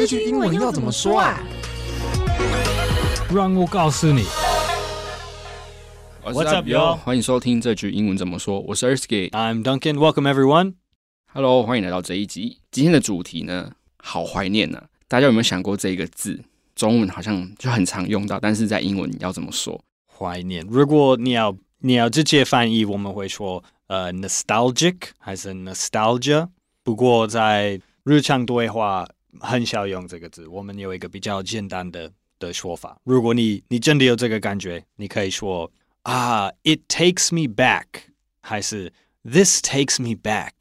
这句英文要怎么说啊？让我告诉你。What's up, yo？欢迎收听这句英文怎么说，我是 Ersky。I'm Duncan. Welcome everyone. Hello，欢迎来到这一集。今天的主题呢，好怀念啊、大家有没有想过这个字？中文好像就很常用到，但是在英文要怎么说？怀念。如果你要你要直接翻译，我们会说呃 nostalgic 还是 nostalgia。不过在日常对话很少用这个字，我们有一个比较简单的的说法。如果你你真的有这个感觉，你可以说啊，it takes me back，还是 this takes me back，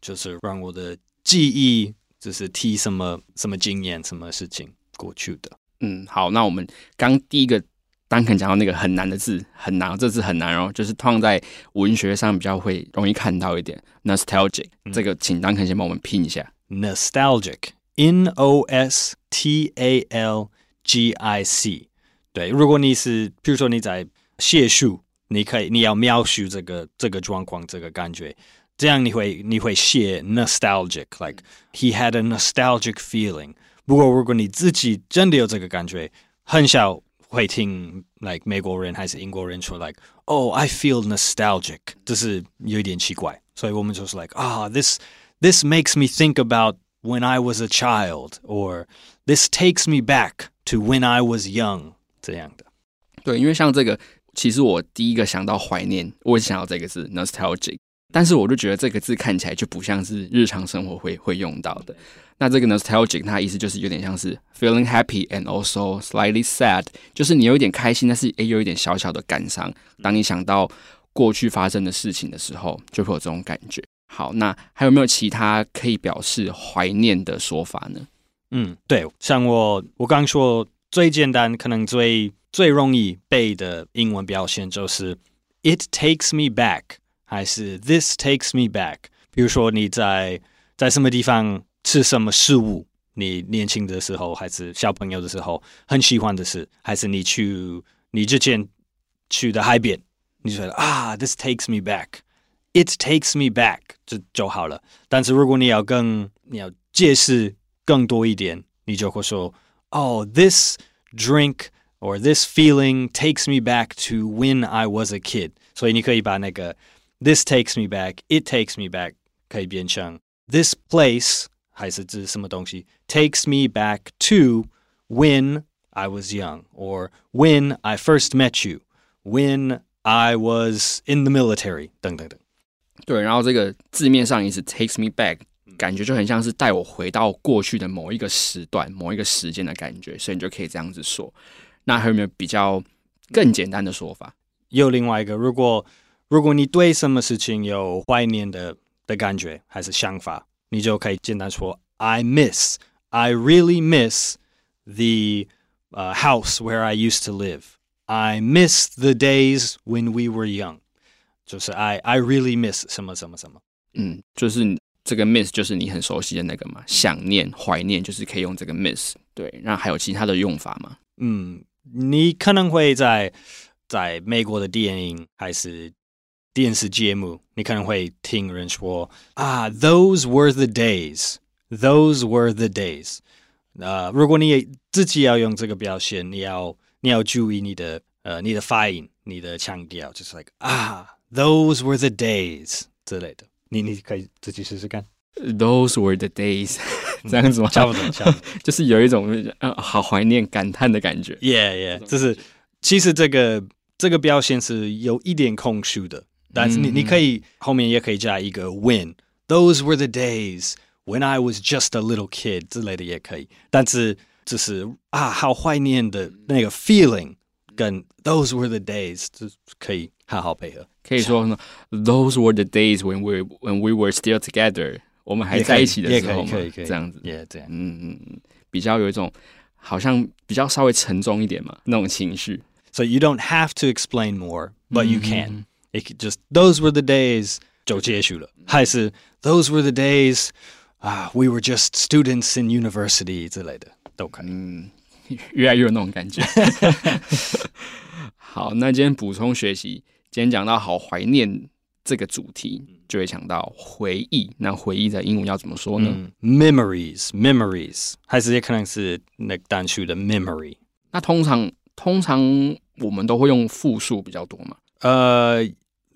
就是让我的记忆就是提什么什么经验、什么事情过去的。嗯，好，那我们刚第一个丹肯讲到那个很难的字，很难，这字很难哦，就是通常在文学上比较会容易看到一点 nostalgic，、这个请丹肯先帮我们拼一下。nostalgic n o s t a l g i c。对，如果你是，比如说你在写书，你可以你要描述这个这个状况这个感觉，这样你会你会写 nostalgic，like he had a nostalgic feeling。不过如果你自己真的有这个感觉，很少会听 like 美国人还是英国人说 like oh I feel nostalgic，这是有一点奇怪，所以我们就是 like 啊、this this makes me think about when I was a child or this takes me back to when I was young 这样的。对，因为像这个，其实我第一个想到怀念，我也想到这个字 nostalgic，但是我就觉得这个字看起来就不像是日常生活会会用到的。那这个 nostalgic，它的意思就是有点像是 feeling happy and also slightly sad，就是你有一点开心，但是也有一点小小的感伤。当你想到过去发生的事情的时候，就会有这种感觉。 好，那还有没有其他可以表示怀念的说法呢？嗯，对，像我我刚说最简单，可能最最容易背的英文表现就是 "It takes me back" 还是 "This takes me back"。比如说你在在什么地方吃什么食物，你年轻的时候还是小朋友的时候很喜欢的事，还是你去你之前去的海边，你觉得啊，"This takes me back"。It takes me back 就就好了。但是如果你要更你要解释更多一点，你就会说，Oh, this drink or this feeling takes me back to when I was a kid。所以你可以把那个 this takes me back, it takes me back 可以变成 this place 还是指什么东西 takes me back to when I was young or when I first met you, when I was in the military 等等等。 对，然后这个字面上意思 takes me back，感觉就很像是带我回到过去的某一个时段、某一个时间的感觉，所以你就可以这样子说。那还有没有比较更简单的说法？有另外一个，如果如果你对什么事情有怀念的的感觉还是想法，你就可以简单说 I miss, I really miss the uh, house where I used to live. I miss the days when we were young. 就是 I I really miss 什么什么什么。嗯，就是这个 miss 就是你很熟悉的那个嘛，想念、怀念，就是可以用这个 miss。对，那还有其他的用法吗？嗯，你可能会在在美国的电影还是电视节目，你可能会听人说啊，Those were the days, those were the days。呃，如果你自己要用这个表现，你要你要注意你的呃你的发音、你的腔调，就是 like 啊 ，Those were the days 之类的。你你可以自己试试看， Those were the days，这样子吗？差不多，差不多。就是有一种呃好怀念、感叹的感觉。 Yeah, yeah，就是其实这个这个表现是有一点空虚的，但是你、嗯你可以后面也可以加一个 when。Those were the days when I was just a little kid 之类的也可以，但是就是啊，好怀念的那个 feeling 跟 Those were the days 这可以好好配合。可以说呢，Those were the days when we when we were still together，我们还在一起的也可以时候嘛可以可以这样子，也这样。嗯嗯嗯，比较有一种好像比较稍微沉重一点嘛那种情绪。 So you don't have to explain more, but you can. It could just those were the days 就结束了，还是 those were the days 啊、we were just students in university 之类的都可以。嗯， 越来越有那种感觉。好，那今天补充学习，今天讲到好怀念这个主题，就会想到回忆。那回忆的英文要怎么说呢？嗯，memories memories，还是也可能是那个单数的 memory。那通常通常我们都会用复数比较多嘛？呃，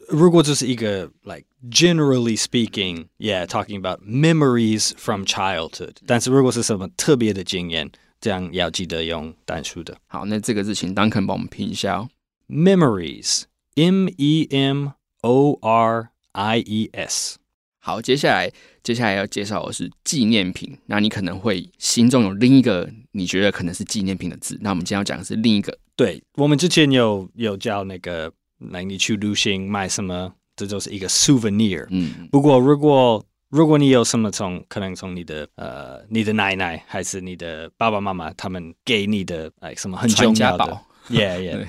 如果这是一个 like generally speaking, yeah, talking about memories from childhood，但是如果是什么特别的经验，这样要记得用单数的好，那这个字请 Duncan 帮我们拼一下哦。memories m e m o r i e s。好，接下来接下来要介绍的是纪念品。那你可能会心中有另一个你觉得可能是纪念品的字，那我们今天要讲的是另一个。对我们之前有有叫那个，来你去旅行买什么，这就是一个 souvenir。嗯，不过如果如果你有什么从可能从你的呃你的奶奶还是你的爸爸妈妈他们给你的哎什么很重要的，yeah yeah。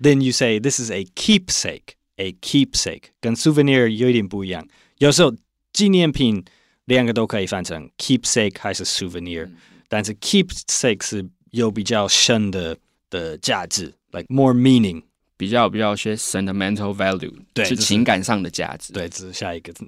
Then you say this is a keepsake, a keepsake，跟 souvenir 有一点不一样。有时候纪念品两个都可以翻成 keepsake 还是 souvenir，、但是 keepsake 是有比较深的的价值，like more meaning。比较比较有些 sentimental value，是对就是情感上的价值。，对，这是下一个字。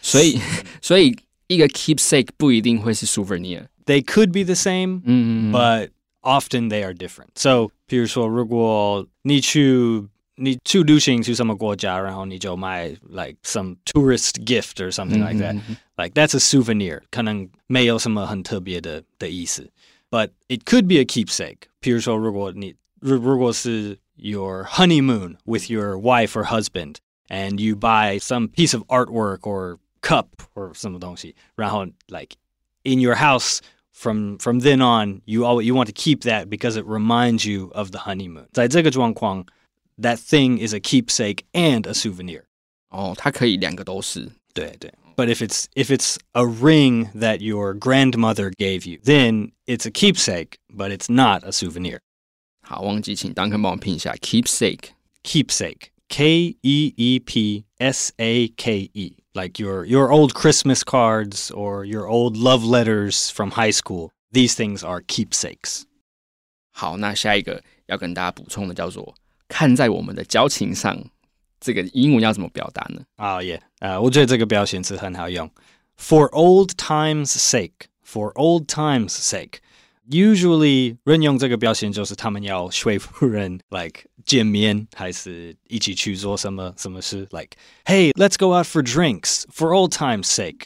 所以所以一个 keepsake 不一定会是 souvenir。 They could be the same, 嗯 but often they are different. So，比如说，如果你去你去旅行去什么国家，然后你就买 like some tourist gift or something like that. Like that's a souvenir，可能没有什么很特别的的意思，but it could be a keepsake。比如说，如果你如如果是 your honeymoon with your wife or husband, and you buy some piece of artwork or cup or 什么东西，然后 like in your house from from then on, you always you want to keep that because it reminds you of the honeymoon. 在这个状况，that thing is a keepsake and a souvenir. 哦，它可以两个都是。对对。But if it's if it's a ring that your grandmother gave you, then it's a keepsake, but it's not a souvenir. 好，忘记请 Duncan 帮我拼一下 keepsake。 Keepsake, K E E P S A K E, like your your old Christmas cards or your old love letters from high school. These things are keepsakes. 好，那下一个要跟大家补充的叫做看在我们的交情上，这个英文要怎么表达呢？ Oh yeah，呃，我觉得这个表现词很好用。For old times' sake, for old times' sake. Usually 任用这个表现就是他们要说服人，like 见面还是一起去做什么什么事，like Hey, let's go out for drinks for old times' sake.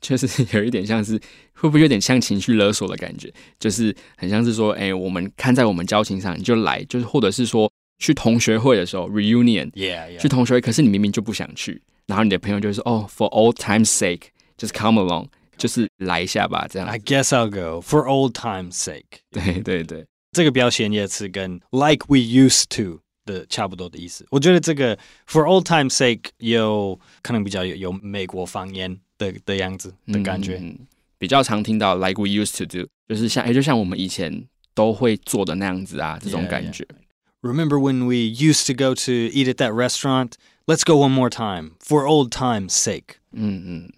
就是有一点像是，会不会有点像情绪勒索的感觉？就是很像是说，哎、我们看在我们交情上，你就来，就是或者是说去同学会的时候 reunion，Yeah, yeah. 去同学会，可是你明明就不想去，然后你的朋友就说，哦，for old times sake，just come along，就是来一下吧，这样 I。guess I'll go for old times' sake. 对对对，这个表现也是跟 like we used to 的差不多的意思。我觉得这个 for old times' sake 有可能比较有有美国方言的的样子的感觉。嗯比较常听到 like we used to do，就是像哎，就像我们以前都会做的那样子啊，这种 Yeah, 感觉。 Remember when we used to go to eat at that restaurant? Let's go one more time for old times' sake. 嗯嗯，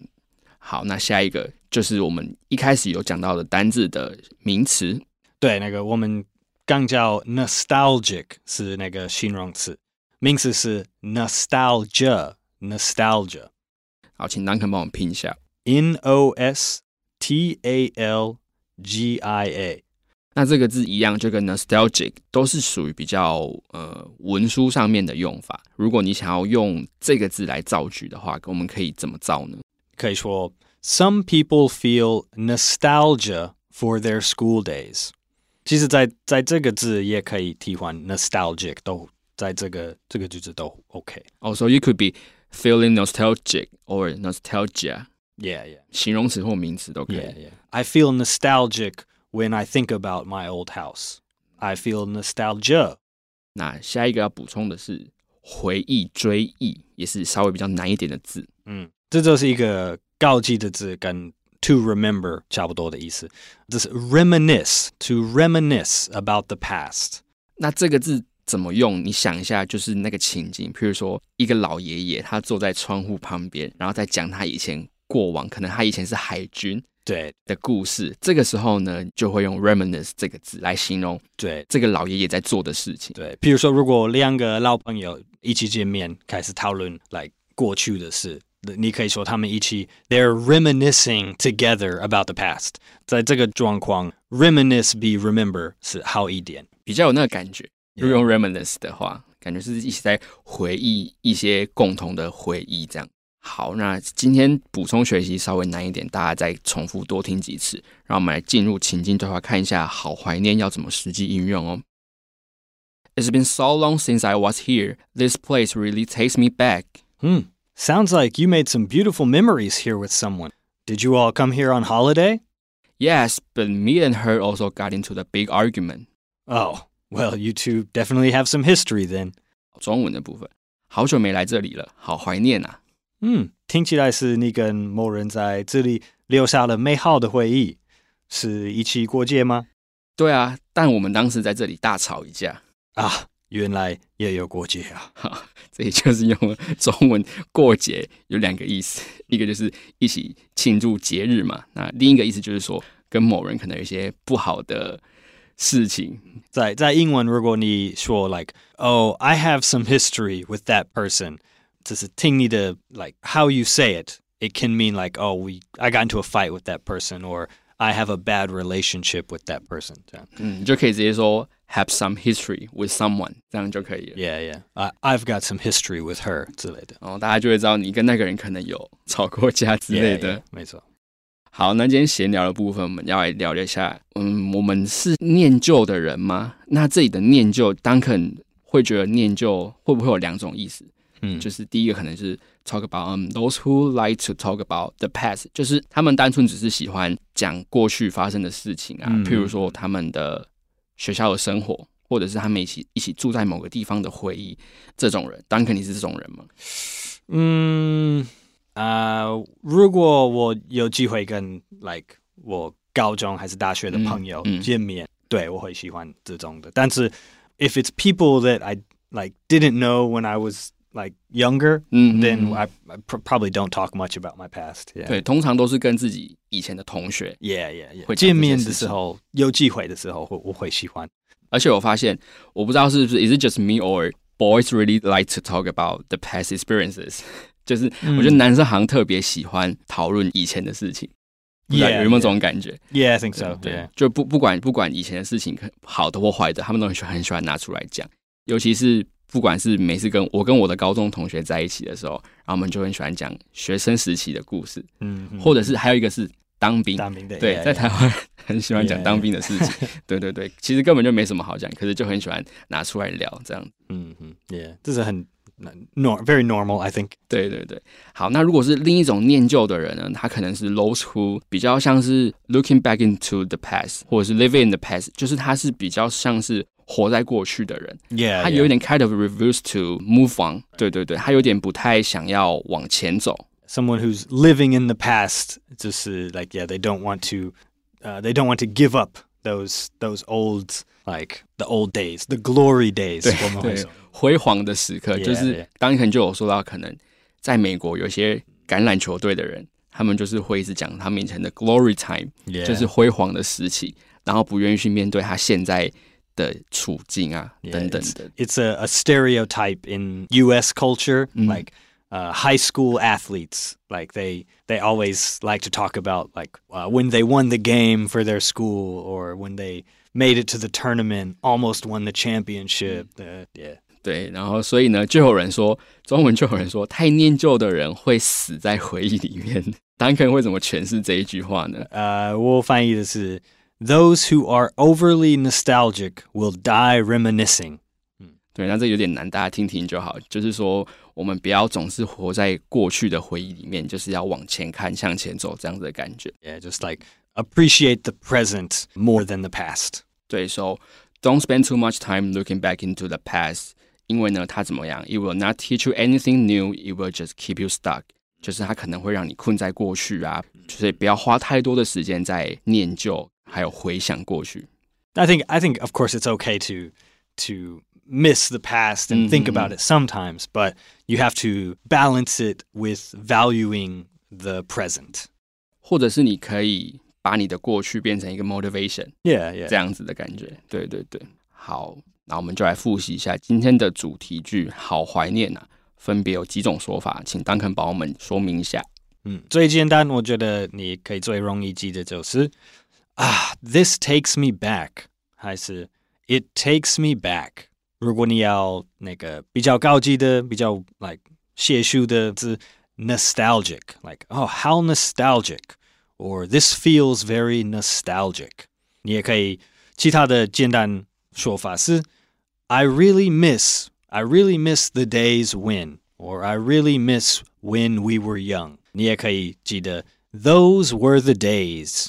好，那下一个就是我们一开始有讲到的单字的名词。对，那个我们刚叫 nostalgic 是那个形容词，名词是 nostalgia nostalgia 好，请 Duncan 帮我们拼一下。n o s t a l g i a 那这个字一样，就跟 nostalgic 都是属于比较呃文书上面的用法。如果你想要用这个字来造句的话，我们可以怎么造呢？可以说 Some people feel nostalgia for their school days。其实在，在这个字也可以替换 nostalgic，都在这个这个句子都 OK。哦、s o you could be feeling nostalgic or nostalgia， Yeah, yeah, 形容词或名词都可以。 yeah, yeah. I feel nostalgic when I think about my old house. I feel nostalgia. 那下一个要补充的是回忆、追忆，也是稍微比较难一点的字。嗯， 这就是一个高级的字，跟 to remember 差不多的意思。这是 reminisce, to reminisce about the past. 那这个字怎么用？你想一下，就是那个情景，譬如说一个老爷爷，他坐在窗户旁边，然后在讲他以前过往，可能他以前是海军对的故事。这个时候呢，就会用 reminisce 这个字来形容对这个老爷爷在做的事情。对，比如说，如果两个老朋友一起见面，开始讨论来过去的事。你可以说他们一起，they're reminiscing together about the past。在这个状况，reminisce 比 remember 是好一点，比较有那个感觉。如果用 reminisce 的话，感觉是一起在回忆一些共同的回忆，这样。好，那今天补充学习稍微难一点，大家再重复多听几次，让我们来进入情境对话，看一下好怀念要怎么实际应用哦。It's been so long since I was here. This place really takes me back. Hmm. Sounds like you made some beautiful memories here with someone. Did you all come here on holiday? Yes, but me and her also got into the big argument. Oh, well, you two definitely have some history then. 中文的部分，好久没来这里了，好怀念啊。嗯，听起来是你跟某人在这里留下了美好的回忆，是一起过节吗？对啊，但我们当时在这里大吵一架啊， 原来也有过节啊！哈，这也就是用了中文过节有两个意思，一个就是一起庆祝节日嘛，那另一个意思就是说跟某人可能有一些不好的事情。在在英文，如果你说 like oh I have some history with that person。就是听你的 like how you say it. It can mean like oh we I got into a fight with that person or I have a bad relationship with that person 这样。嗯，你就可以直接说 have some history with someone 这样就可以了。Yeah, yeah. I I've got some history with her 之类的。然后大家就会知道你跟那个人可能有吵过架之类的。Yeah, yeah, 没错。好，那今天闲聊的部分，我们要来聊一下。嗯，我们是念旧的人吗？那这里的念旧，Duncan 会觉得念旧会不会有两种意思？嗯，就是第一个可能是 talk about um those who like to talk about the past，就是他们单纯只是喜欢讲过去发生的事情啊，譬如说他们的 学校的生活，或者是他们一起一起住在某个地方的回忆，这种人，当然肯定是这种人嘛。嗯啊，如果我有机会跟 like 我高中还是大学的朋友见面，对我会喜欢这种的。但是 if it's people that I like didn't know when I was like younger, mm-hmm. then I, I pr- probably don't talk much about my past. Yeah. 对，通常都是跟自己以前的同学。Yeah, yeah, yeah. 会见面的时候，有机会的时候，会我会喜欢。而且我发现，我不知道是不是，is it just me or boys really like to talk about the past experiences？就是我觉得男生好像特别喜欢讨论以前的事情。Yeah, 有没有这种感觉？Yeah, I think so. 对，就不不管不管以前的事情好的或坏的，他们都很喜欢很喜欢拿出来讲，尤其是 不管是每次跟我跟我的高中同学在一起的时候，然后我们就很喜欢讲学生时期的故事，嗯，或者是还有一个是当兵，当兵的，对，在台湾很喜欢讲当兵的事情，对对对，其实根本就没什么好讲，可是就很喜欢拿出来聊这样，嗯嗯，Yeah，这是很 norm very normal I think，对对对，好，那如果是另一种念旧的人呢，他可能是 those who 比较像是 looking back into the past，或者是 living in the past，就是他是比较像是。活在过去的人，Yeah，他有点 kind of refuse to move on，对对对，他有点不太想要往前走。Someone who's living in the past，就是 like yeah，they don't want to，呃、uh,，they don't want to give up those those old like the old days，the glory days，对对，辉煌的时刻，就是当然就有说到，可能在美国有些橄榄球队的人，他们就是会一直讲他们以前的 glory time，就是辉煌的时期，然后不愿意去面对他现在。 的处境啊，等等的。It's a, a stereotype in U.S. culture, mm. like uh, high school athletes. Like they they always like to talk about like uh, when they won the game for their school or when they made it to the tournament, almost won the championship. Uh, yeah. 对，然后所以呢，就有人说，中文就有人说，太念旧的人会死在回忆里面。丹肯会怎么诠释这一句话呢？呃，我翻译的是 those who are overly nostalgic will die reminiscing. 嗯，对，那这有点难，大家听听就好。就是说，我们不要总是活在过去的回忆里面，就是要往前看，向前走这样子的感觉。Yeah, just like appreciate the present more than the past. 对，so don't spend too much time looking back into the past. 因为呢，它怎么样？It will not teach you anything new. It will just keep you stuck. 就是它可能会让你困在过去啊，所以不要花太多的时间在念旧。 还有回想过去。I think I think of course it's okay to to miss the past and think about it sometimes, but you have to balance it with valuing the present. 或者是你可以把你的过去变成一个 motivation，yeah yeah，这样子的感觉。对对对，好，那我们就来复习一下今天的主题句，好怀念啊。 分别有几种说法，请 Duncan 帮我们说明一下。嗯，最简单，我觉得你可以最容易记的就是 啊，This takes me back，还是 It takes me back。如果你要那个比较高级的、比较 like 写书的字，nostalgic，like oh how nostalgic，or this feels very nostalgic。你也可以其他的简单说法是 I really miss I really miss the days when or I really miss when we were young。你也可以记得 Those were the days.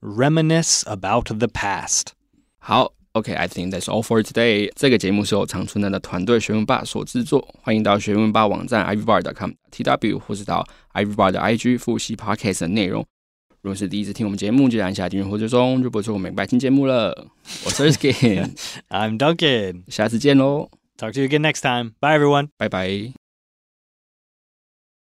Reminisce about the past. 好，OK，I、think that's all for today。这个节目是由常春南的团队学问吧所制作，欢迎到学问吧网站 ivybar.com tw 或是到 ivybar 的 IG 复习 podcast 的内容。如果是第一次听我们节目，记得按下订阅或追踪，就不会错过每个拜新节目了。我是 Riskin， I'm Duncan. 下次见喽， Talk to you again next time. Bye, everyone. 拜拜。